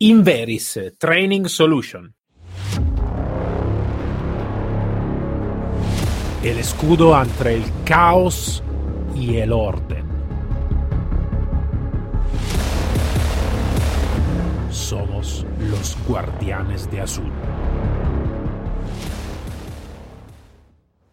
Inveris Training Solution. El escudo entre el caos y el orden. Somos los guardianes de azul.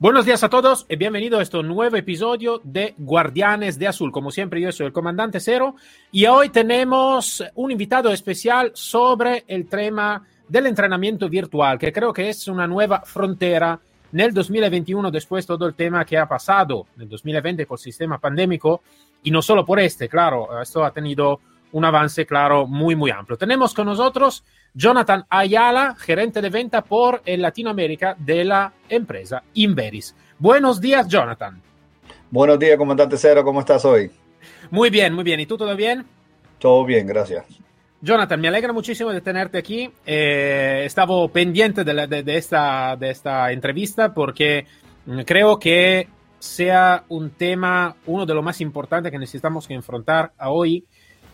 Buenos días a todos y bienvenido a este nuevo episodio de Guardianes de Azul. Como siempre, yo soy el comandante Cero y hoy tenemos un invitado especial sobre el tema del entrenamiento virtual, que creo que es una nueva frontera en el 2021 después de todo el tema que ha pasado en el 2020 por el sistema pandémico y no solo por este, claro, esto ha tenido un avance, claro, muy, muy amplio. Tenemos con nosotros Jonathan Ayala, gerente de venta por el Latinoamérica de la empresa Inveris. Buenos días, Jonathan. Buenos días, comandante Cero, ¿cómo estás hoy? Muy bien, muy bien. ¿Y tú todo bien? Todo bien, gracias. Jonathan, me alegra muchísimo de tenerte aquí. Eh, estaba pendiente de, de, esta, de esta entrevista porque creo que sea un tema, uno de los más importantes que necesitamos que enfrentar hoy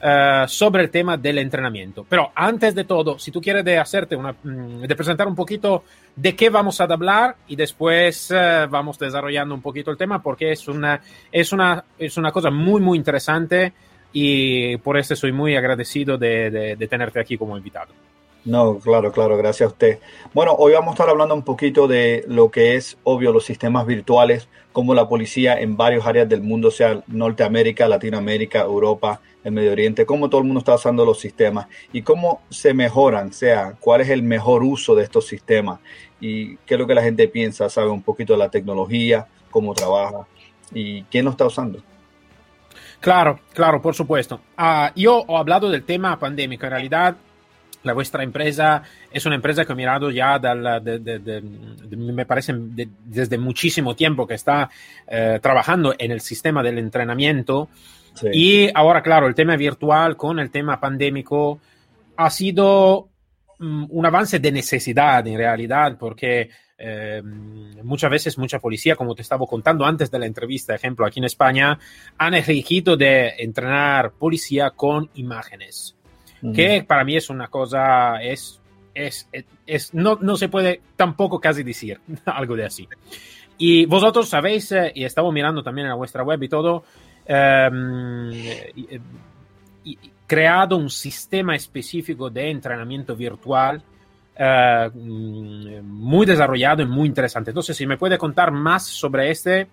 uh, sobre el tema del entrenamiento. Pero antes de todo, si tú quieres de una, mm, de presentar un poquito de qué vamos a hablar y después uh, vamos desarrollando un poquito el tema porque es una, es una, es una cosa muy, muy interesante y por eso soy muy agradecido de, tenerte aquí como invitado. No, claro, claro, gracias a usted. Bueno, hoy vamos a estar hablando un poquito de lo que es, obvio, los sistemas virtuales, como la policía en varias áreas del mundo, sea Norteamérica, Latinoamérica, Europa, el Medio Oriente, cómo todo el mundo está usando los sistemas y cómo se mejoran, sea, cuál es el mejor uso de estos sistemas y qué es lo que la gente piensa, sabe un poquito de la tecnología, cómo trabaja y quién lo está usando. Claro, claro, por supuesto. Uh, yo he hablado del tema pandémico. En realidad, la vuestra empresa es una empresa que he mirado ya, me parece, desde muchísimo tiempo que está eh, trabajando en el sistema del entrenamiento. Sí. Y ahora, claro, el tema virtual con el tema pandémico ha sido um, un avance de necesidad en realidad, porque eh, muchas veces mucha policía, como te estaba contando antes de la entrevista, ejemplo, aquí en España, han elegido de entrenar policía con imágenes que para mí es una cosa, es, es, es, es no, no, se puede tampoco casi decir algo de así. Y vosotros sabéis, eh, y estamos mirando también en vuestra web y todo, eh, creado un sistema específico de entrenamiento virtual eh, muy desarrollado y muy interesante. Entonces, si me puede contar más sobre este,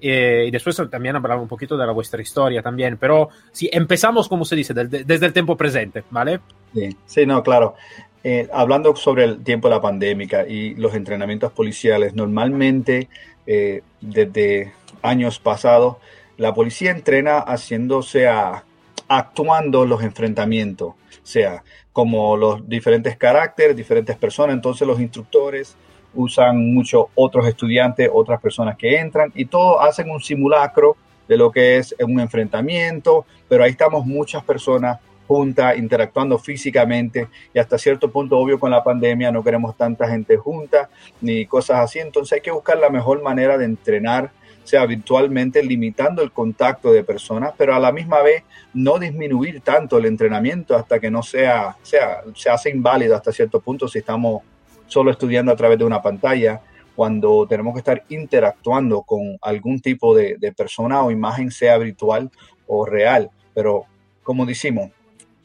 eh, y después también hablar un poquito de la vuestra historia también, pero si empezamos, como se dice, desde, desde el tiempo presente, ¿vale? Sí, sí no, claro. Eh, hablando sobre el tiempo de la pandemia y los entrenamientos policiales, normalmente eh, desde años pasados, la policía entrena haciéndose a, actuando los enfrentamientos, o sea, como los diferentes caracteres, diferentes personas, entonces los instructores usan mucho otros estudiantes, otras personas que entran y todos hacen un simulacro de lo que es un enfrentamiento, pero ahí estamos muchas personas juntas, interactuando físicamente y hasta cierto punto, obvio, con la pandemia no queremos tanta gente junta ni cosas así, entonces hay que buscar la mejor manera de entrenar, sea virtualmente, limitando el contacto de personas, pero a la misma vez no disminuir tanto el entrenamiento hasta que no sea, sea se hace inválido hasta cierto punto si estamos solo estudiando a través de una pantalla, cuando tenemos que estar interactuando con algún tipo de, de persona o imagen, sea virtual o real. Pero como decimos,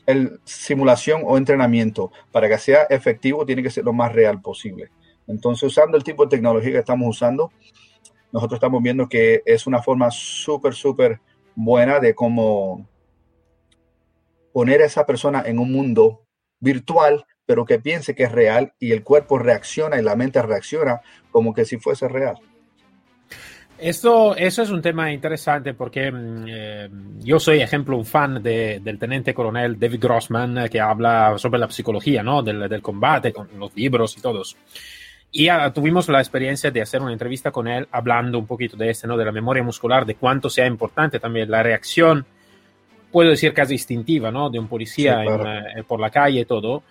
el simulación o entrenamiento para que sea efectivo tiene que ser lo más real posible. Entonces, usando el tipo de tecnología que estamos usando, nosotros estamos viendo que es una forma súper, súper buena de cómo poner a esa persona en un mundo virtual pero que piense que es real y el cuerpo reacciona y la mente reacciona como que si fuese real. Esto, eso es un tema interesante porque mm, eh, yo soy, ejemplo, un fan de, del teniente coronel David Grossman eh, que habla sobre la psicología ¿no? del, del, combate, con los libros y todos. Y uh, tuvimos la experiencia de hacer una entrevista con él hablando un poquito de este, ¿no? de la memoria muscular, de cuánto sea importante también la reacción, puedo decir casi instintiva, ¿no? de un policía sí, claro. en, eh, por la calle y todo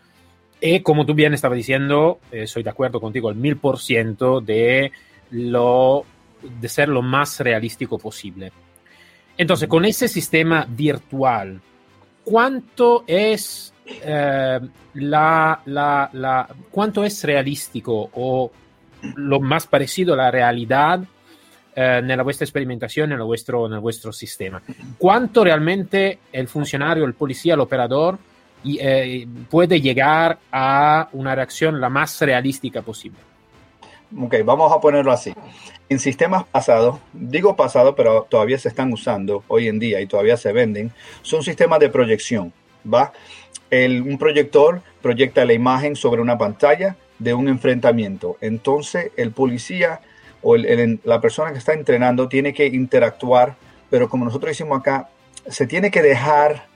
y como tú bien estabas diciendo, eh, soy de acuerdo contigo al mil por ciento de, lo, de ser lo más realístico posible. Entonces, con ese sistema virtual, ¿cuánto es eh, la, la, cuánto es realístico o lo más parecido a la realidad eh, nella vostra sperimentazione, nel vostro, nel vostro sistema. Quanto realmente el funcionario, el policía, el operador eh, puede llegar a una reacción la más realística posible. Ok, vamos a ponerlo así. En sistemas pasados, digo pasado, pero todavía se están usando hoy en día y todavía se venden, son sistemas de proyección. ¿Va? El, un proyector proyecta la imagen sobre una pantalla de un enfrentamiento. Entonces el policía o la persona que está entrenando tiene que interactuar, pero como nosotros decimos acá, se tiene que dejar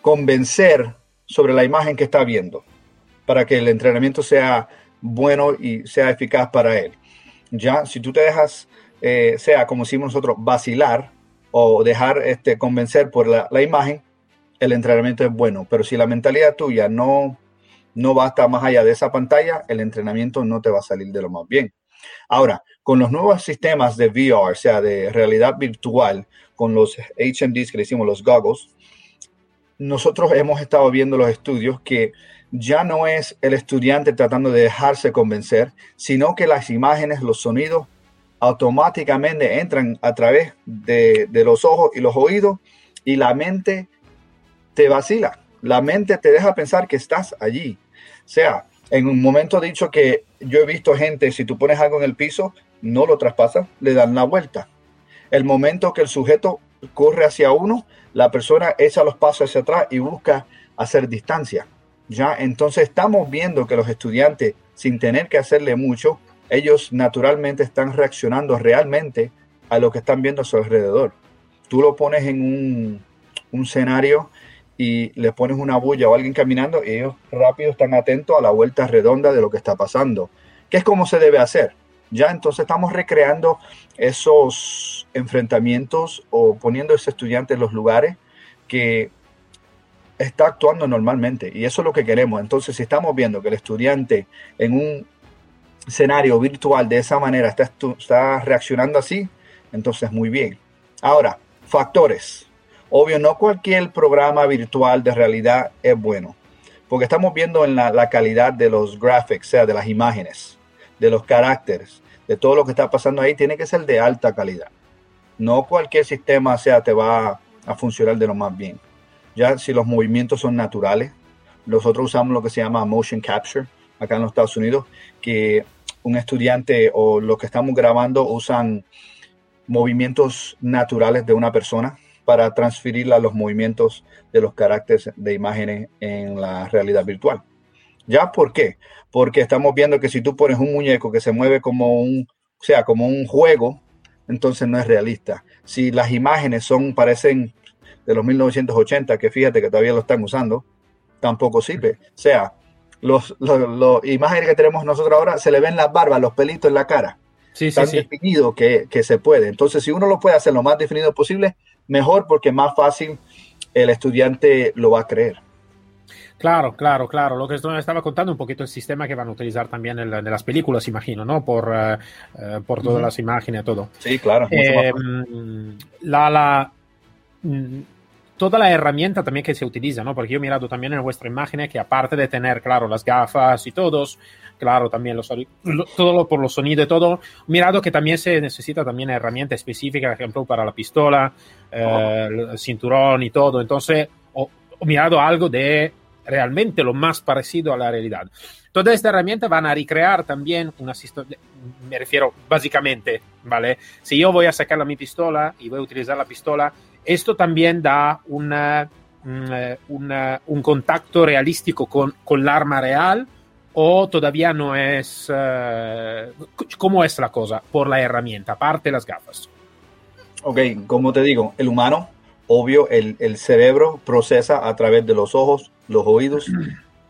convencer sobre la imagen que está viendo para que el entrenamiento sea bueno y sea eficaz para él. Ya, si tú te dejas, eh, sea como decimos nosotros, vacilar o dejar este, convencer por la, imagen, el entrenamiento es bueno. Pero si la mentalidad tuya no, no va hasta más allá de esa pantalla, el entrenamiento no te va a salir de lo más bien. Ahora, con los nuevos sistemas de VR, o sea, de realidad virtual, con los HMDs que le decimos los goggles, nosotros hemos estado viendo los estudios que ya no es el estudiante tratando de dejarse convencer, sino que las imágenes, los sonidos automáticamente entran a través de, de los ojos y los oídos y la mente te vacila. La mente te deja pensar que estás allí. O sea, en un momento dicho que yo he visto gente, si tú pones algo en el piso, no lo traspasa, le dan la vuelta. El momento que el sujeto corre hacia uno, la persona echa los pasos hacia atrás y busca hacer distancia. Ya, entonces estamos viendo que los estudiantes, sin tener que hacerle mucho, ellos naturalmente están reaccionando realmente a lo que están viendo a su alrededor. Tú lo pones en un, un escenario y le pones una bulla o alguien caminando y ellos rápido están atentos a la vuelta redonda de lo que está pasando, que es como se debe hacer. Ya entonces estamos recreando esos enfrentamientos o poniendo a ese estudiante en los lugares que está actuando normalmente y eso es lo que queremos. Entonces si estamos viendo que el estudiante en un escenario virtual de esa manera está, está reaccionando así, entonces muy bien. Ahora, factores Obvio, no cualquier programa virtual de realidad es bueno, porque estamos viendo en la, calidad de los graphics, o sea, de las imágenes, de los caracteres, de todo lo que está pasando ahí, tiene que ser de alta calidad. No cualquier sistema, sea, te va a funcionar de lo más bien. Ya si los movimientos son naturales, nosotros usamos lo que se llama motion capture acá en los Estados Unidos, que un estudiante o los que estamos grabando usan movimientos naturales de una persona para transferirla a los movimientos de los caracteres de imágenes en la realidad virtual. ¿Ya por qué? Porque estamos viendo que si tú pones un muñeco que se mueve como un, o sea, como un juego, entonces no es realista. Si las imágenes son, parecen de los 1980, que fíjate que todavía lo están usando, tampoco sirve. O sea, los, los, imágenes que tenemos nosotros ahora se le ven las barbas, los pelitos en la cara. Sí, tan definido que, que, se puede. Entonces, si uno lo puede hacer lo más definido posible, mejor porque más fácil el estudiante lo va a creer. Claro, claro, claro. Lo que estaba contando un poquito el sistema que van a utilizar también en, las películas, imagino, ¿no? Por, eh, eh, por todas las imágenes, todo. Sí, claro. Eh, la, la, mm, toda la herramienta también que se utiliza, ¿no? Porque yo he mirado también en vuestra imagen que aparte de tener, claro, las gafas y todos, claro, también los, todo por los sonidos y todo, mirado que también se necesita también herramienta específica, por ejemplo, para la pistola, eh, el cinturón y todo. Entonces, he mirado algo de realmente lo más parecido a la realidad. Toda esta herramienta van a recrear también una me refiero básicamente, ¿vale? Si yo voy a sacar mi pistola y voy a utilizar la pistola, esto también da una, un contacto realístico con, con el arma real o todavía no es... Uh, ¿Cómo es la cosa por la herramienta, aparte las gafas? Ok, como te digo, el humano, obvio, el, el cerebro procesa a través de los ojos, los oídos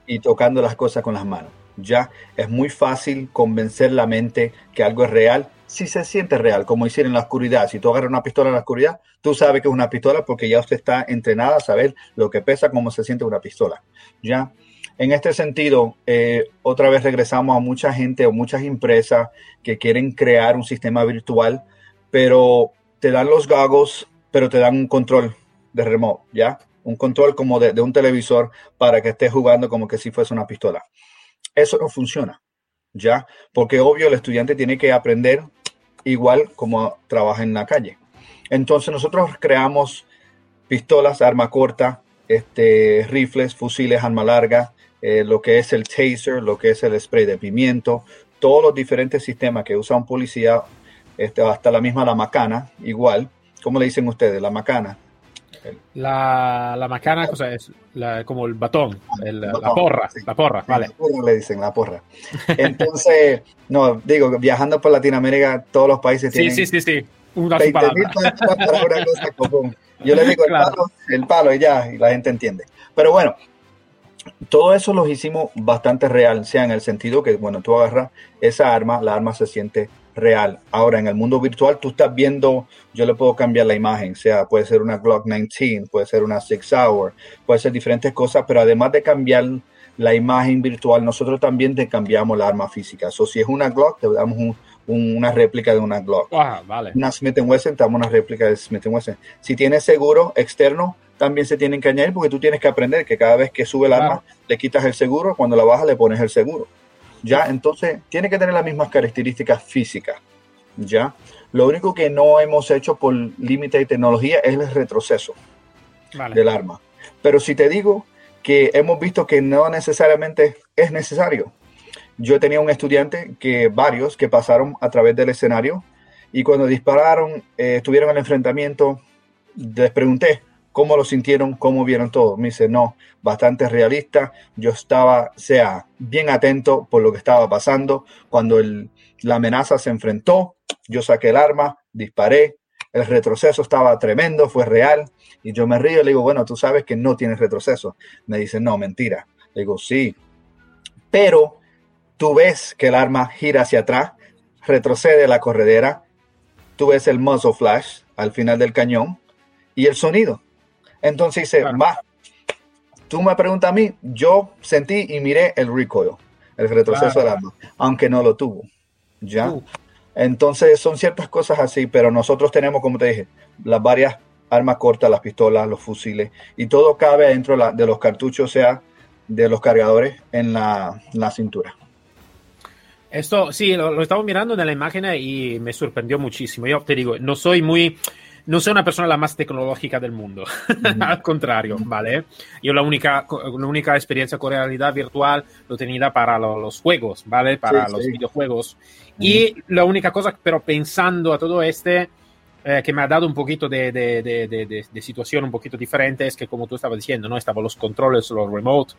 y tocando las cosas con las manos. Ya es muy fácil convencer la mente que algo es real si se siente real, como decir en la oscuridad. Si tú agarras una pistola en la oscuridad, tú sabes que es una pistola porque ya usted está entrenada a saber lo que pesa, cómo se siente una pistola. Ya. En este sentido, eh, otra vez regresamos a mucha gente o muchas empresas que quieren crear un sistema virtual, pero te dan los gagos, pero te dan un control de remoto, ¿ya? un control como de, de un televisor para que esté jugando como que si fuese una pistola. Eso no funciona, ¿ya? Porque obvio el estudiante tiene que aprender igual como trabaja en la calle. Entonces nosotros creamos pistolas, arma corta, este, rifles, fusiles, arma larga, eh, lo que es el taser, lo que es el spray de pimiento, todos los diferentes sistemas que usa un policía, este, hasta la misma la macana, igual. ¿Cómo le dicen ustedes? La macana. La, la macana, cosa es? La, como el batón, el, batón, la porra, sí. la porra, vale. La porra le dicen, la porra. Entonces, no, digo, viajando por Latinoamérica, todos los países tienen... Sí, sí, sí, sí. Una 20 mil para una cosa común. Yo le digo claro. el, palo, el palo y ya, y la gente entiende. Pero bueno, todo eso lo hicimos bastante real, sea en el sentido que, bueno, tú agarras esa arma, la arma se siente real. Ahora, en el mundo virtual, tú estás viendo, yo le puedo cambiar la imagen, sea, puede ser una Glock 19, puede ser una Six Hour, puede ser diferentes cosas, pero además de cambiar la imagen virtual, nosotros también te cambiamos la arma física. O so, si es una Glock, te damos un, un, una réplica de una Glock. Ah, vale. Una Smith Wesson, te damos una réplica de Smith Wesson. Si tienes seguro externo, también se tienen que añadir porque tú tienes que aprender que cada vez que sube el claro. arma, le quitas el seguro, cuando la bajas le pones el seguro. ¿ya? Entonces, tiene que tener las mismas características físicas, ¿ya? Lo único que no hemos hecho por límite de tecnología es el retroceso vale. del arma. Pero si te digo que hemos visto que no necesariamente es necesario. Yo tenía un estudiante que varios que pasaron a través del escenario y cuando dispararon, eh, estuvieron en el enfrentamiento, les pregunté, cómo lo sintieron, cómo vieron todo. Me dice, no, bastante realista. Yo estaba, sea, bien atento por lo que estaba pasando. Cuando el, la amenaza se enfrentó, yo saqué el arma, disparé. El retroceso estaba tremendo, fue real. Y yo me río y le digo, bueno, tú sabes que no tienes retroceso. Me dice, no, mentira. Le digo, sí. Pero tú ves que el arma gira hacia atrás, retrocede la corredera, tú ves el muzzle flash al final del cañón y el sonido. Entonces dice, claro. más, tú me preguntas a mí, yo sentí y miré el recoil, el retroceso claro. del arma, aunque no lo tuvo. ¿Ya? Uh. Entonces son ciertas cosas así, pero nosotros tenemos, como te dije, las varias armas cortas, las pistolas, los fusiles, y todo cabe dentro de los cartuchos, o sea, de los cargadores en la, la cintura. Esto, sí, lo, lo, estamos mirando en la imagen y me sorprendió muchísimo. Yo te digo, no soy muy, no soy una persona la más tecnológica del mundo, mm. al contrario, ¿vale? Yo la única, la única experiencia con realidad virtual lo tenía para lo, los juegos, ¿vale? Para sí, los sí. videojuegos. Mm. Y la única cosa, pero pensando a todo este, eh, que me ha dado un poquito de, de, de, de, situación un poquito diferente es que, como tú estabas diciendo, ¿no? Estaban los controles, los remote,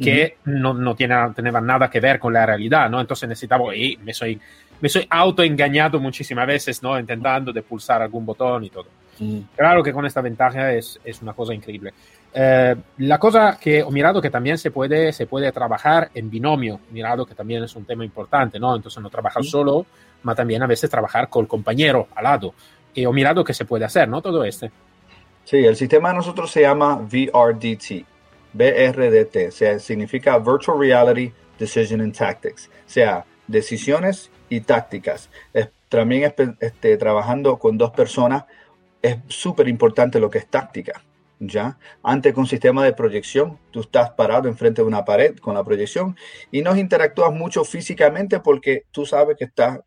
que mm. no, no tiene, tenían nada que ver con la realidad, ¿no? Entonces necesitaba, y me soy me soy autoengañado muchísimas veces, ¿no? Intentando de pulsar algún botón y todo. Mm. Claro que con esta ventaja es, es una cosa increíble. Eh, la cosa que he mirado que también se puede, se puede trabajar en binomio, mirado que también es un tema importante, ¿no? Entonces no trabajar mm. solo, pero también a veces trabajar con el compañero al lado. Y he mirado que se puede hacer, ¿no? Todo este. Sí, el sistema de nosotros se llama VRDT, BRDT, o sea, significa Virtual Reality Decision and Tactics, o sea, decisiones y tácticas. También este, trabajando con dos personas es súper importante lo que es táctica. ¿ya? Antes con sistema de proyección, tú estás parado enfrente de una pared con la proyección y no interactúas mucho físicamente porque tú sabes que estás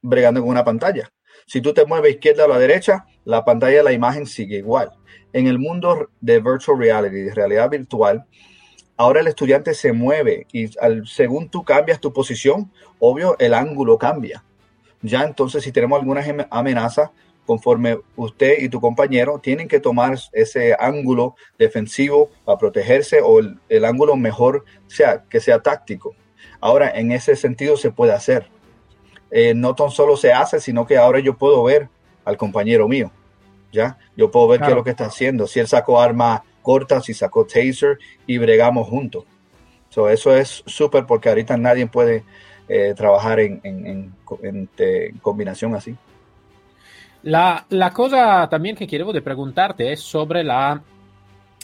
bregando con una pantalla. Si tú te mueves izquierda o la derecha, la pantalla de la imagen sigue igual. En el mundo de virtual reality, de realidad virtual, ahora el estudiante se mueve y al, según tú cambias tu posición, obvio, el ángulo cambia. Ya entonces, si tenemos alguna amenaza, conforme usted y tu compañero tienen que tomar ese ángulo defensivo para protegerse o el, el ángulo mejor sea que sea táctico. Ahora, en ese sentido se puede hacer. Eh, no tan solo se hace, sino que ahora yo puedo ver al compañero mío. ¿ya? Yo puedo ver claro. qué es lo que está haciendo. Si él sacó arma corta, si sacó taser y bregamos juntos. So, eso es súper porque ahorita nadie puede eh, trabajar en, en, en, en, combinación así. La, la, cosa también que quiero preguntarte es sobre la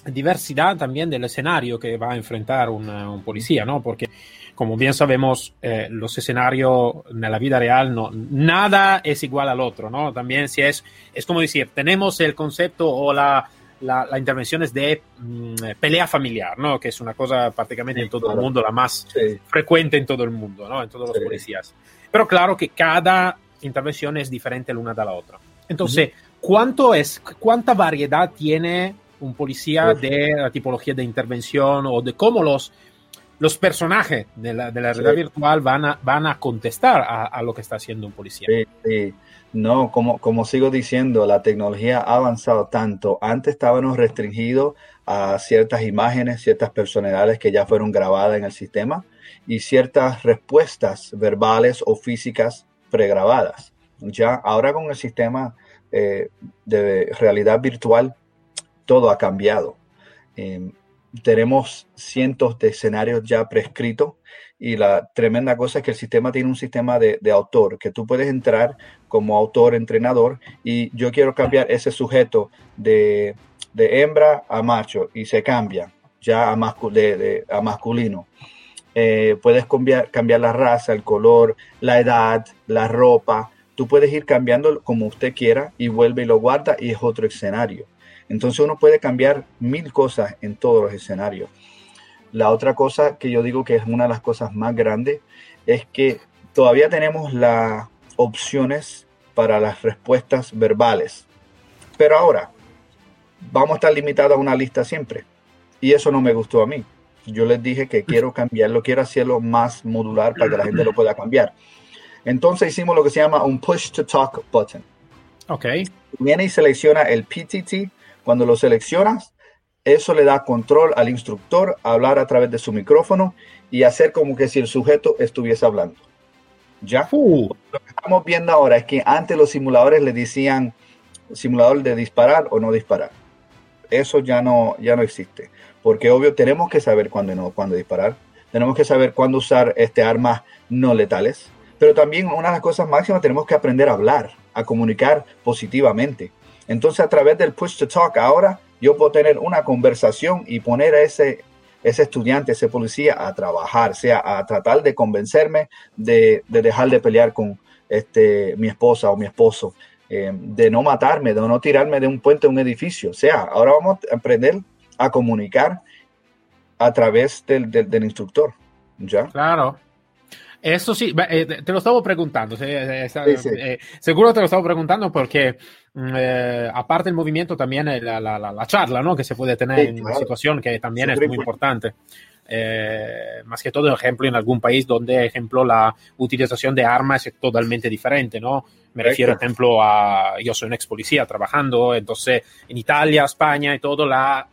diversidad también del escenario que va a enfrentar un, un policía, ¿no? Porque, como bien sabemos, eh, los escenarios en la vida real, no, nada es igual al otro, ¿no? También si es, es como decir, tenemos el concepto o la, las intervenciones de mm, pelea familiar, ¿no? Que es una cosa prácticamente en todo el mundo, la más frecuente en todo el mundo, ¿no? En todos los policías. Pero claro que cada intervención es diferente la una de la otra. Entonces, ¿cuánto es, ¿cuánta variedad tiene un policía de la tipología de intervención o de cómo los, los personajes de la, de la realidad virtual van a, van a contestar a, lo que está haciendo un policía? Sí, sí. No, como, como sigo diciendo, la tecnología ha avanzado tanto. Antes estábamos restringidos a ciertas imágenes, ciertas personalidades que ya fueron grabadas en el sistema y ciertas respuestas verbales o físicas pregrabadas. Ya ahora con el sistema eh, de realidad virtual, todo ha cambiado. Em, tenemos cientos de escenarios ya prescritos y la tremenda cosa es que el sistema tiene un sistema de, autor, que tú puedes entrar como autor, entrenador, y yo quiero cambiar ese sujeto de, hembra a macho y se cambia ya a, a masculino. Eh, puedes cambiar, cambiar la raza, el color, la edad, la ropa. Tú puedes ir cambiando como usted quiera y vuelve y lo guarda y es otro escenario. Entonces uno puede cambiar mil cosas en todos los escenarios. La otra cosa que yo digo que es una de las cosas más grandes es que todavía tenemos las opciones para las respuestas verbales. Pero ahora vamos a estar limitados a una lista siempre. Y eso no me gustó a mí. Yo les dije que quiero cambiarlo, quiero hacerlo más modular para que la gente lo pueda cambiar. Entonces hicimos lo que se llama un push to talk button. Ok. Viene y selecciona el PTT. Cuando lo seleccionas, eso le da control al instructor a hablar a través de su micrófono y hacer como que si el sujeto estuviese hablando. ¿Ya? Uh. Lo que estamos viendo ahora es que antes los simuladores le decían simulador de disparar o no disparar. Eso ya no, ya no existe. Porque obvio tenemos que saber cuándo no, cuándo disparar. Tenemos que saber cuándo usar este armas no letales. Pero también una de las cosas máximas tenemos que aprender a hablar, a comunicar positivamente. Entonces a través del push to talk ahora yo puedo tener una conversación y poner a ese, ese estudiante, ese policía a trabajar, sea a tratar de convencerme de, dejar de pelear con este, mi esposa o mi esposo, eh, de no matarme, de no tirarme de un puente a un edificio. O sea, ahora vamos a aprender a comunicar a través del, del, instructor. ¿Ya? Claro, eso sí, eh, te lo estaba preguntando, eh, seguro te lo estaba preguntando porque Mm, eh, aparte del movimiento, también la, la, la, charla ¿no? que se puede tener en una situación que también es muy importante. Eh, más que todo, ejemplo, en algún país donde, ejemplo, la utilización de armas es totalmente diferente, ¿no? Me refiero, ejemplo, a, yo soy un ex policía trabajando, entonces en Italia, España y todo, la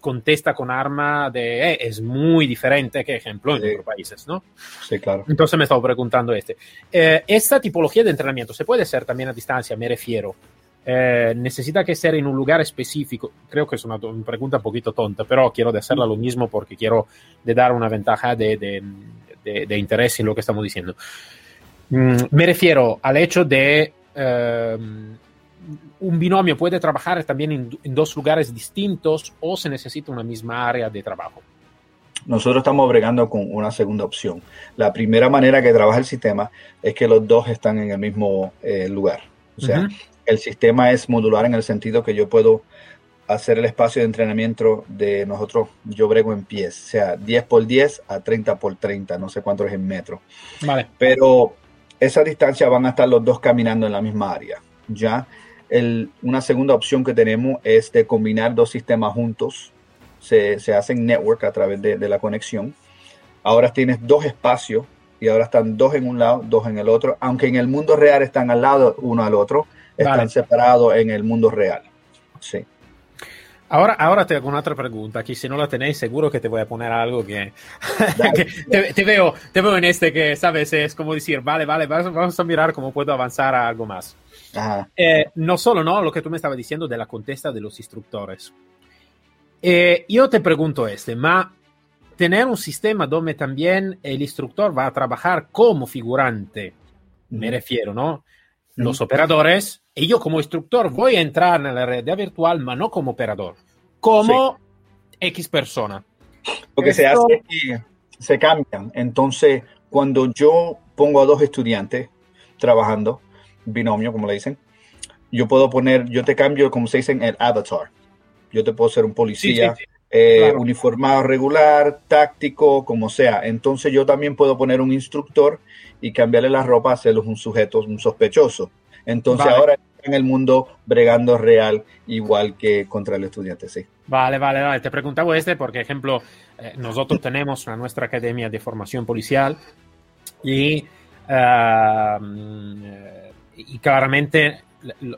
contesta con arma de, eh, es muy diferente que, ejemplo, en otros países, ¿no? Sí, claro. Entonces me estaba preguntando este. esta tipología de entrenamiento se puede hacer también a distancia, me refiero. Eh, necesita que ser en un lugar específico. Creo que es una, pregunta un poquito tonta, pero quiero hacerla lo mismo porque quiero de dar una ventaja de, de, interés en lo que estamos diciendo. Mm, me refiero al hecho de em, un binomio puede trabajar también en, dos lugares distintos o se necesita una misma área de trabajo. Nosotros estamos bregando con una segunda opción. La primera manera que trabaja el sistema es que los dos están en el mismo eh, lugar. O sea, el sistema es modular en el sentido que yo puedo hacer el espacio de entrenamiento de nosotros, yo brego en pies, o sea, 10 por 10 a 30 por 30, no sé cuánto es en metro. Vale. Pero esa distancia van a estar los dos caminando en la misma área. Ya el, una segunda opción que tenemos es de combinar dos sistemas juntos. Se, se hacen network a través de, de la conexión. Ahora tienes dos espacios y ahora están dos en un lado, dos en el otro, aunque en el mundo real están al lado uno al otro están separados en el mundo real. Sí. Ahora, ahora te hago una otra pregunta. Aquí, si no la tenéis, seguro que te voy a poner algo que, te, veo, te veo en este que, sabes, es como decir, vale, vale, vamos a mirar cómo puedo avanzar a algo más. Eh, no solo, ¿no? Lo que tú me estabas diciendo de la contesta de los instructores. Eh, yo te pregunto este, ma tener un sistema donde también el instructor va a trabajar como figurante, me refiero, ¿no? Los operadores y yo como instructor voy a entrar en la realidad virtual, pero no como operador, como X persona. Lo que se hace es que se cambian. Entonces, cuando yo pongo a dos estudiantes trabajando, binomio, como le dicen, yo puedo poner, yo te cambio, como se dice, el avatar. Yo te puedo ser un policía eh, uniformado regular, táctico, como sea. Entonces yo también puedo poner un instructor y cambiarle la ropa, hacerlos un sujeto, un sospechoso. Entonces ahora en el mundo bregando real, igual que contra el estudiante, sí. Vale, vale, vale. Te preguntaba este porque, ejemplo, eh, nosotros tenemos a nuestra academia de formación policial y, uh, y claramente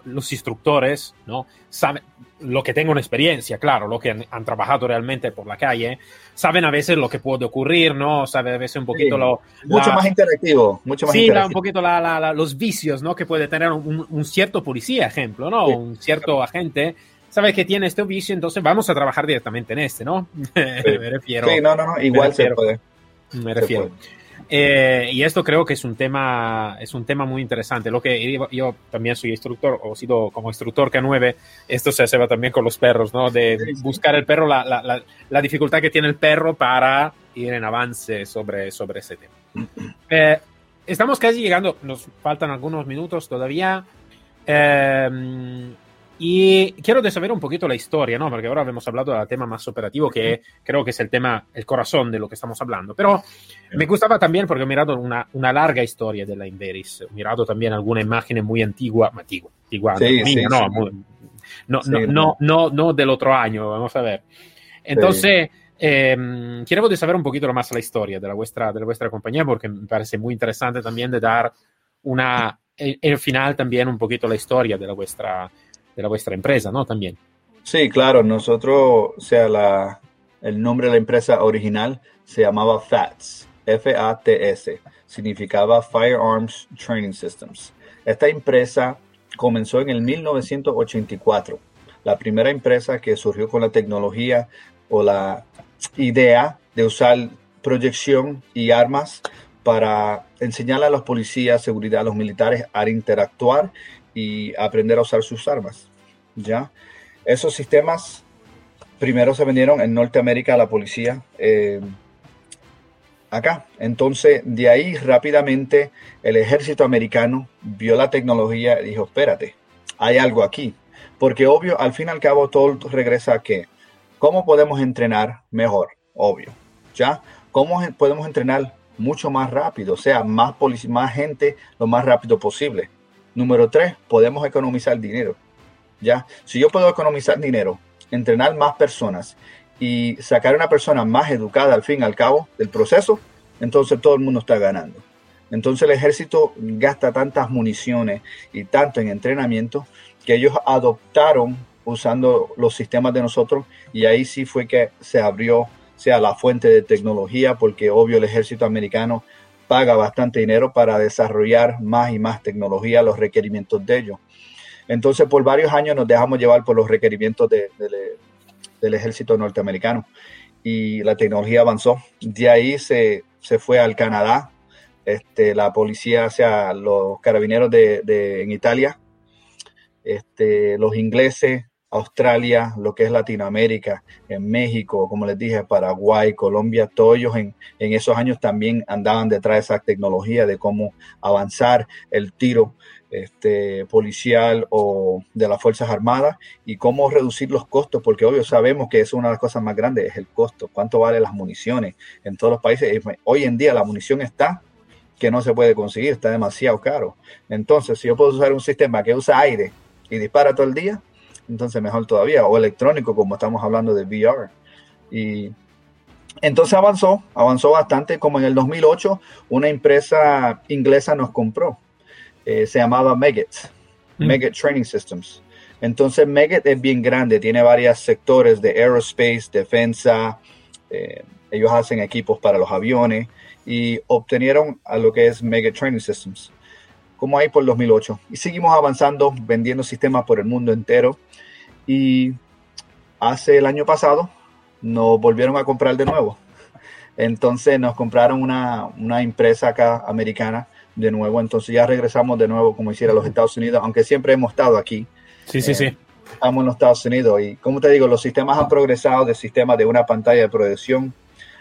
los instructores, ¿no? Saben, lo que tengo experiencia, claro, lo que han, trabajado realmente por la calle, saben a veces lo que puede ocurrir, ¿no? Saben a veces un poquito lo... Mucho más interactivo, mucho más sí, un poquito los vicios, ¿no? Que puede tener un, cierto policía, ejemplo, ¿no? Un cierto agente sabe que tiene este vicio, entonces vamos a trabajar directamente en este, ¿no? me refiero. Sí, no, no, no, igual se puede. Me refiero. Eh, y esto creo que es un tema, es un tema muy interesante. Lo que yo, también soy instructor, o he sido como instructor K9, esto se hace también con los perros, ¿no? De buscar el perro, la, la, la, dificultad que tiene el perro para ir en avance sobre, sobre ese tema. Eh, estamos casi llegando, nos faltan algunos minutos todavía. Eh, y quiero saber un poquito la historia, ¿no? Porque ahora hemos hablado del tema más operativo, que creo que es el tema, el corazón de lo que estamos hablando. Pero me gustaba también porque he mirado una, una larga historia de la Inveris. He mirado también alguna imagen muy antigua, antigua, antigua, no, no, no, no, no, no, del otro año, vamos a ver. Entonces, eh, quiero saber un poquito más la historia de la vuestra, de la vuestra compañía, porque me parece muy interesante también de dar una, el final también un poquito la historia de la vuestra de la vuestra empresa, ¿no? También. Sí, claro, nosotros, o sea, la, el nombre de la empresa original se llamaba FATS, F-A-T-S, significaba Firearms Training Systems. Esta empresa comenzó en el 1984, la primera empresa que surgió con la tecnología o la idea de usar proyección y armas para enseñar a los policías, seguridad, a los militares a interactuar y aprender a usar sus armas. ¿ya? Esos sistemas primero se vendieron en Norteamérica a la policía eh, acá. Entonces, de ahí rápidamente el ejército americano vio la tecnología y dijo, espérate, hay algo aquí. Porque obvio, al fin y al cabo, todo regresa a que, ¿cómo podemos entrenar mejor? Obvio, ¿ya? ¿Cómo podemos entrenar mucho más rápido? O sea, más, más gente lo más rápido posible. Número tres, podemos economizar dinero. ¿ya? Si yo puedo economizar dinero, entrenar más personas y sacar a una persona más educada al fin y al cabo del proceso, entonces todo el mundo está ganando. Entonces el ejército gasta tantas municiones y tanto en entrenamiento que ellos adoptaron usando los sistemas de nosotros y ahí sí fue que se abrió sea la fuente de tecnología porque obvio el ejército americano paga bastante dinero para desarrollar más y más tecnología, los requerimientos de ellos. Entonces, por varios años nos dejamos llevar por los requerimientos del ejército norteamericano y la tecnología avanzó. De ahí se, fue al Canadá, este, la policía, sea, los carabineros de, en Italia, este, los ingleses, Australia, lo que es Latinoamérica, en México, como les dije, Paraguay, Colombia, todos ellos en, en esos años también andaban detrás de esa tecnología de cómo avanzar el tiro este, policial o de las Fuerzas Armadas y cómo reducir los costos, porque obvio sabemos que es una de las cosas más grandes, es el costo, cuánto vale las municiones en todos los países. Hoy en día la munición está que no se puede conseguir, está demasiado caro. Entonces, si yo puedo usar un sistema que usa aire y dispara todo el día, entonces mejor todavía, o electrónico, como estamos hablando de VR. Y entonces avanzó, avanzó bastante, como en el 2008 una empresa inglesa nos compró, eh, se llamaba Megit, mm. Megit Training Systems. Entonces Megit es bien grande, tiene varios sectores de aerospace, defensa, eh, ellos hacen equipos para los aviones y obtenieron a lo que es Megit Training Systems, como ahí por 2008. Y seguimos avanzando, vendiendo sistemas por el mundo entero. Y hace el año pasado nos volvieron a comprar de nuevo. Entonces nos compraron una, una empresa acá americana de nuevo. Entonces ya regresamos de nuevo como hiciera los Estados Unidos, aunque siempre hemos estado aquí. Sí, sí, sí. Eh, estamos en los Estados Unidos y como te digo, los sistemas han progresado de sistemas de una pantalla de proyección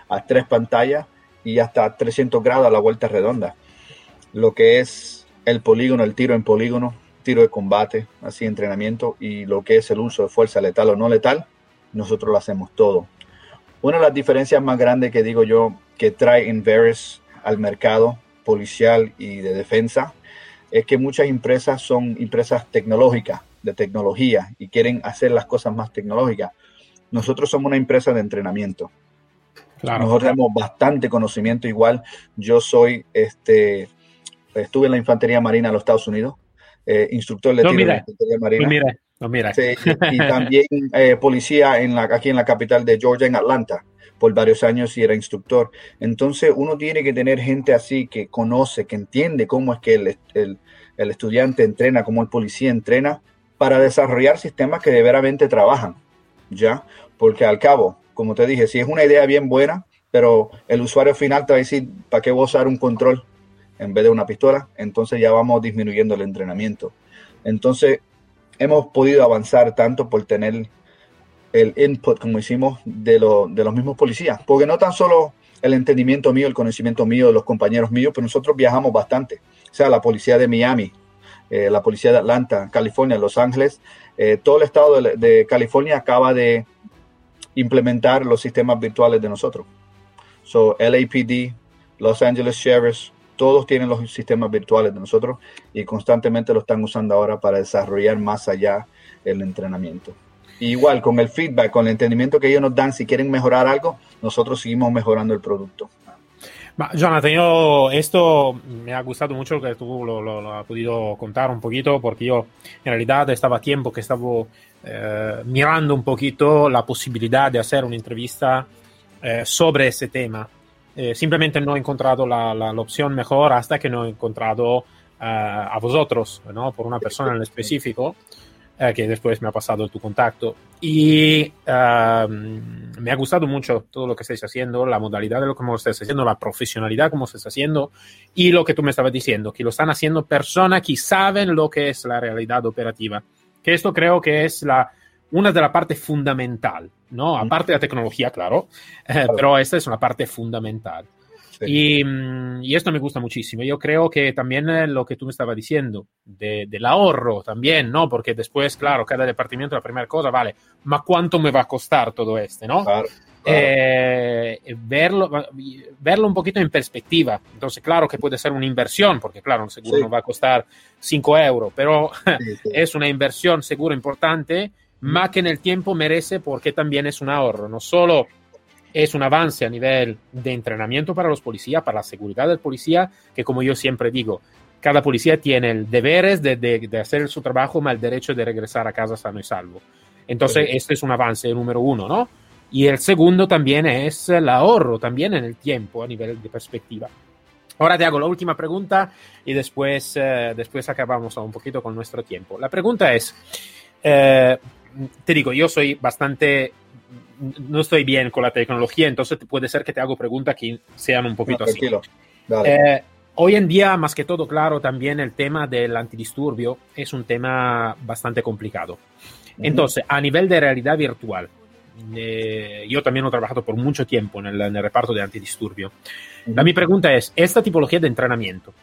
a tres pantallas y hasta 300 grados a la vuelta redonda. Lo que es el polígono, el tiro en polígono, tiro de combate, así entrenamiento y lo que es el uso de fuerza letal o no letal, nosotros lo hacemos todo. Una de las diferencias más grandes que digo yo que trae Inveris al mercado policial y de defensa es que muchas empresas son empresas tecnológicas, de tecnología, y quieren hacer las cosas más tecnológicas. Nosotros somos una empresa de entrenamiento. Nosotros tenemos bastante conocimiento igual. Yo soy, este, estuve en la Infantería Marina de los Estados Unidos, eh, instructor de tiro de la Infantería Marina. No, mira. y también eh, policía en la, aquí en la capital de Georgia, en Atlanta, por varios años y era instructor. Entonces uno tiene que tener gente así que conoce, que entiende cómo es que el, el, el estudiante entrena, cómo el policía entrena, para desarrollar sistemas que de veramente trabajan, ¿ya? Porque al cabo, como te dije, si es una idea bien buena, pero el usuario final te va a decir, ¿para qué voy a usar un control en vez de una pistola? Entonces ya vamos disminuyendo el entrenamiento. Entonces, hemos podido avanzar tanto por tener el input, como hicimos, de, de los mismos policías. Porque no tan solo el entendimiento mío, el conocimiento mío de los compañeros míos, pero nosotros viajamos bastante. O sea, la policía de Miami, eh, la policía de Atlanta, California, Los Ángeles, eh, todo el estado de, California acaba de implementar los sistemas virtuales de nosotros. So, LAPD, Los Angeles Sheriffs, todos tienen los sistemas virtuales de nosotros y constantemente lo están usando ahora para desarrollar más allá el entrenamiento. igual, con el feedback, con el entendimiento que ellos nos dan, si quieren mejorar algo, nosotros seguimos mejorando el producto. Jonathan, yo esto me ha gustado mucho que tú lo, has podido contar un poquito, porque yo en realidad estaba tiempo que estaba eh, mirando un poquito la posibilidad de hacer una entrevista eh, sobre ese tema. Eh, simplemente no he encontrado la, la, opción mejor hasta que no he encontrado uh, a vosotros, ¿no? Por una persona en específico, uh, que después me ha pasado tu contacto. Y uh, me ha gustado mucho todo lo que estáis haciendo, la modalidad de lo que estáis haciendo, la profesionalidad como estáis haciendo y lo que tú me estabas diciendo, que lo están haciendo personas que saben lo que es la realidad operativa. Que esto creo que es la, una de la parte fundamental, ¿no? Aparte de la tecnología, claro, eh, pero esta es una parte fundamental. Y, mm, y, esto me gusta muchísimo. Yo creo que también eh, lo que tú me estabas diciendo, de, del ahorro también, ¿no? Porque después, claro, cada departamento, la primera cosa, vale, ¿ma cuánto me va a costar todo este, ¿no? Claro, eh, verlo, verlo un poquito en perspectiva. Entonces, claro que puede ser una inversión, porque claro, un seguro no va a costar 5 euros, pero sí. es una inversión seguro importante más que en el tiempo merece porque también es un ahorro. No solo es un avance a nivel de entrenamiento para los policías, para la seguridad del policía, que como yo siempre digo, cada policía tiene el deber de, de, de hacer su trabajo, más el derecho de regresar a casa sano y salvo. Entonces, sí. este es un avance número uno, ¿no? Y el segundo también es el ahorro, también en el tiempo, a nivel de perspectiva. Ahora te hago la última pregunta y después, eh, después acabamos un poquito con nuestro tiempo. La pregunta es, eh, te digo, yo soy bastante, no estoy bien con la tecnología, entonces puede ser que te hago preguntas que sean un poquito no, así. Eh, hoy en día, más que todo, claro, también el tema del antidisturbio es un tema bastante complicado. Entonces, a nivel de realidad virtual, eh, yo también he trabajado por mucho tiempo en el, en el reparto de antidisturbio. Uh -huh. La mi pregunta es, esta tipología de entrenamiento,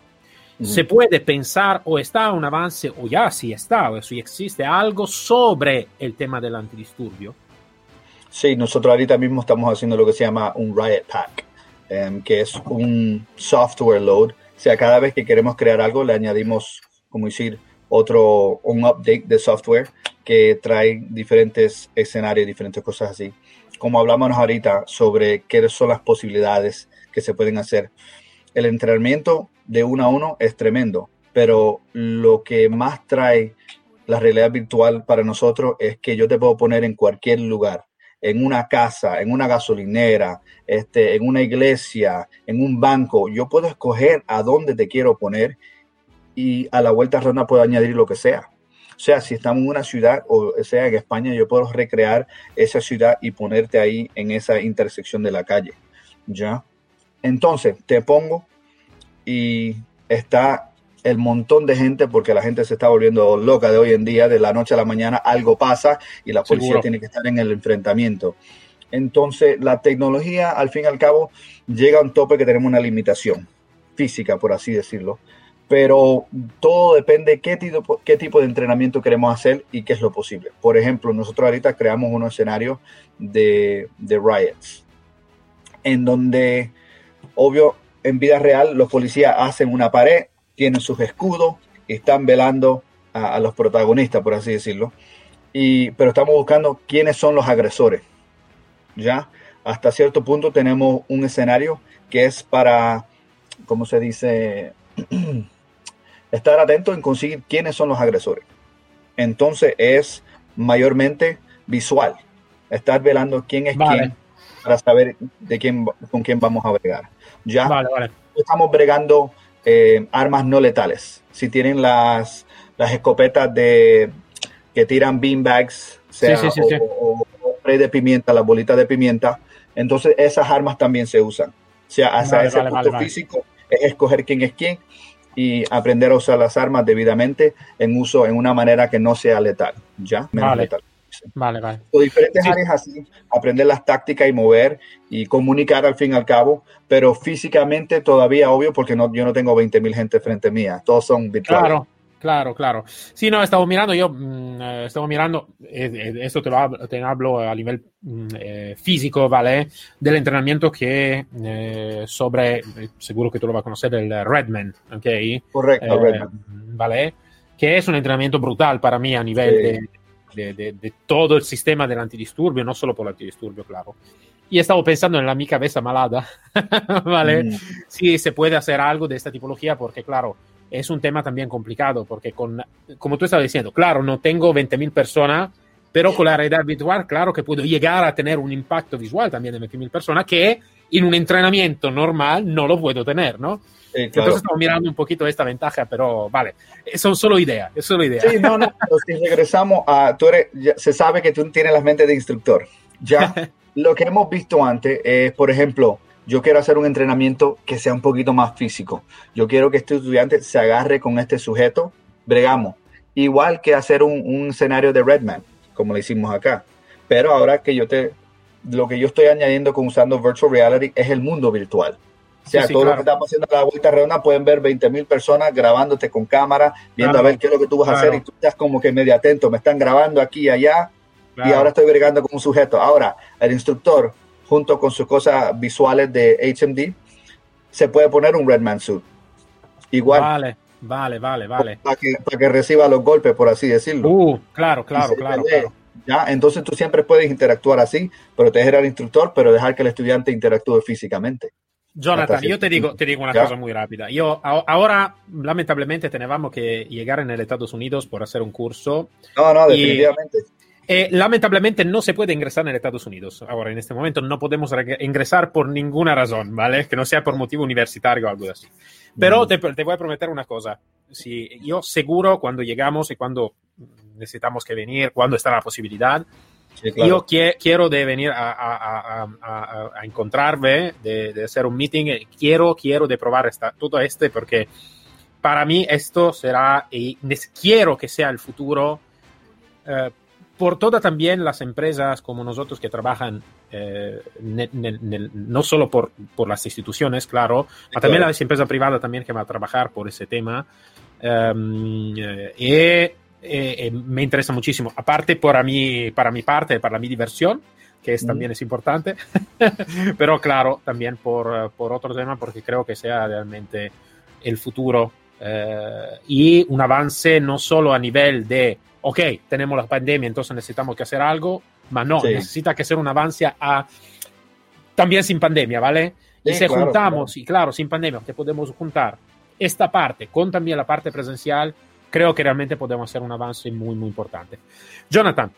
se puede pensar o está un avance o ya si está o si existe algo sobre el tema del antidisturbio. Sí, nosotros ahorita mismo estamos haciendo lo que se llama un Riot Pack, um, que es un software load. O sea, cada vez que queremos crear algo le añadimos, como decir, otro, un update de software que trae diferentes escenarios, diferentes cosas así. Como hablamos ahorita sobre qué son las posibilidades que se pueden hacer. El entrenamiento de uno a uno es tremendo, pero lo que más trae la realidad virtual para nosotros es que yo te puedo poner en cualquier lugar, en una casa, en una gasolinera, este, en una iglesia, en un banco. Yo puedo escoger a dónde te quiero poner y a la vuelta ronda puedo añadir lo que sea. O sea, si estamos en una ciudad o sea en España, yo puedo recrear esa ciudad y ponerte ahí en esa intersección de la calle. ¿Ya? Entonces, te pongo y está el montón de gente porque la gente se está volviendo loca de hoy en día, de la noche a la mañana algo pasa y la policía Seguro. tiene que estar en el enfrentamiento. Entonces, la tecnología, al fin y al cabo, llega a un tope que tenemos una limitación física, por así decirlo. pero todo depende qué tipo, qué tipo de entrenamiento queremos hacer y qué es lo posible. Por ejemplo, nosotros ahorita creamos un escenario de, de riots, en donde, obvio, en vida real, los policías hacen una pared, tienen sus escudos y están velando a, a los protagonistas, por así decirlo. Y, pero estamos buscando quiénes son los agresores. ¿Ya? Hasta cierto punto tenemos un escenario que es para, ¿cómo se dice? Estar atento en conseguir quiénes son los agresores. Entonces es mayormente visual. Estar velando quién es quién para saber de quién, con quién vamos a bregar. Ya estamos bregando eh, armas no letales. Si tienen las, las escopetas de que tiran beanbags, sea o, spray de pimienta, las bolitas de pimienta, entonces esas armas también se usan. O sea, hasta ese punto físico es escoger quién es quién y aprender a usar las armas debidamente en uso en una manera que no sea letal, ¿ya? Menos letal. Vale, vale. O diferentes áreas así, aprender las tácticas y mover y comunicar al fin y al cabo, pero físicamente todavía obvio porque no, yo no tengo 20 mil gente frente mía, todos son virtuales. Claro, claro, claro. Sí, no, estamos mirando, yo mm, eh, estamos mirando, eh, eh, esto te lo hablo, te hablo a nivel mm, eh, físico, ¿vale? Del entrenamiento que eh, sobre, seguro que tú lo vas a conocer, el Redman, ¿ok? Correcto, Redman. ¿Vale? Que es un entrenamiento brutal para mí a nivel sí. de de, de, de, todo el sistema del antidisturbio, no solo por el antidisturbio, claro. Y estaba pensando en la mi cabeza malada, ¿vale? Mm. Si se puede hacer algo de esta tipología, porque claro, es un tema también complicado, porque con, como tú estabas diciendo, claro, no tengo 20.000 personas, pero con la realidad virtual, claro que puedo llegar a tener un impacto visual también de 20.000 personas que en un entrenamiento normal no lo puedo tener, ¿no? Sí, claro. Entonces estamos mirando un poquito esta ventaja, pero vale, son solo ideas, es solo idea. Sí, no, no, si regresamos a, tú eres, ya, se sabe que tú tienes la mente de instructor. Ya lo que hemos visto antes es, por ejemplo, yo quiero hacer un entrenamiento que sea un poquito más físico. Yo quiero que este estudiante se agarre con este sujeto, bregamos. Igual que hacer un, un escenario de Redman, como lo hicimos acá. Pero ahora que yo te, lo que yo estoy añadiendo con usando virtual reality es el mundo virtual. O sea, sí, sí, todo claro. lo que estamos haciendo la vuelta redonda pueden ver 20 mil personas grabándote con cámara, viendo claro. a ver qué es lo que tú vas claro. a hacer y tú estás como que medio atento. Me están grabando aquí y allá y ahora estoy bregando con un sujeto. Ahora, el instructor, junto con sus cosas visuales de HMD, se puede poner un Redman suit. Igual. Vale, vale, vale, vale. Para que, para que reciba los golpes, por así decirlo. Uh, claro, claro, claro, claro. ¿Ya? Entonces tú siempre puedes interactuar así, proteger al instructor, pero dejar que el estudiante interactúe físicamente. Jonathan, yo te digo, te digo una ¿Ya? cosa muy rápida. Yo ahora, lamentablemente, tenemos que llegar en el Estados Unidos por hacer un curso. No, no, definitivamente. Y, eh, lamentablemente no se puede ingresar en Estados Unidos. Ahora, en este momento no podemos ingresar por ninguna razón, ¿vale? Que no sea por motivo universitario o algo así. Pero mm. te, te, voy a prometer una cosa. Si yo seguro cuando llegamos y cuando necesitamos que venir, cuando está la posibilidad, Sí, claro. Yo que, quiero de venir a, a, a, a encontrarme, de, de, hacer un meeting, quiero, quiero de probar esta, todo este porque para mí esto será, y quiero que sea el futuro, eh, por todas también las empresas como nosotros que trabajan, eh, ne, ne, ne, no solo por, por, las instituciones, claro, sí, pero también claro. las empresas privadas también que van a trabajar por ese tema. Um, eh, eh, eh, me interesa muchísimo. Aparte, para mi, para mi parte, para mi diversión, que es, también es importante, pero claro, también por, por, otro tema, porque creo que sea realmente el futuro eh, y un avance no solo a nivel de, ok, tenemos la pandemia, entonces necesitamos que hacer algo, pero no, sí. necesita que ser un avance a también sin pandemia, ¿vale? Y si claro, juntamos, claro. y claro, sin pandemia, que podemos juntar esta parte con también la parte presencial, creo que realmente podemos hacer un avance muy, muy importante. Jonathan,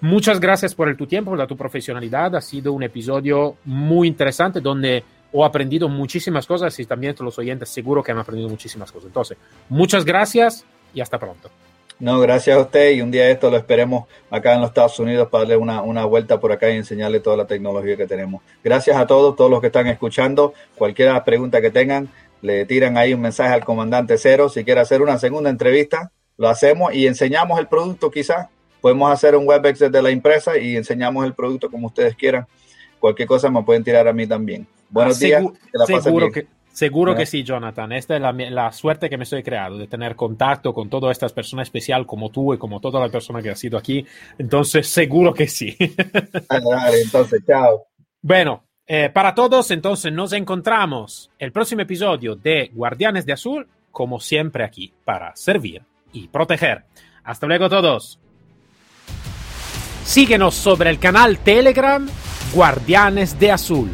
muchas gracias por el, tu tiempo, por tu profesionalidad. Ha sido un episodio muy interesante donde he aprendido muchísimas cosas y también los oyentes seguro que han aprendido muchísimas cosas. Entonces, muchas gracias y hasta pronto. No, gracias a usted y un día esto lo esperemos acá en los Estados Unidos para darle una, una, vuelta por acá y enseñarle toda la tecnología que tenemos. Gracias a todos, todos los que están escuchando. Cualquier pregunta que tengan, le tiran ahí un mensaje al comandante Cero. Si quiere hacer una segunda entrevista, lo hacemos y enseñamos el producto quizás. Podemos hacer un WebEx desde la empresa y enseñamos el producto como ustedes quieran. Cualquier cosa me pueden tirar a mí también. Buenos días. Que seguro, que, Seguro que sí, Jonathan. Esta es la, suerte que me estoy creado de tener contacto con todas estas personas especiales como tú y como toda la persona que ha sido aquí. Entonces, seguro que sí. Entonces, chao. Bueno, eh, para todos, entonces nos encontramos el próximo episodio de Guardianes de Azul, como siempre aquí, para servir y proteger. Hasta luego todos. Síguenos sobre el canal Telegram Guardianes de Azul.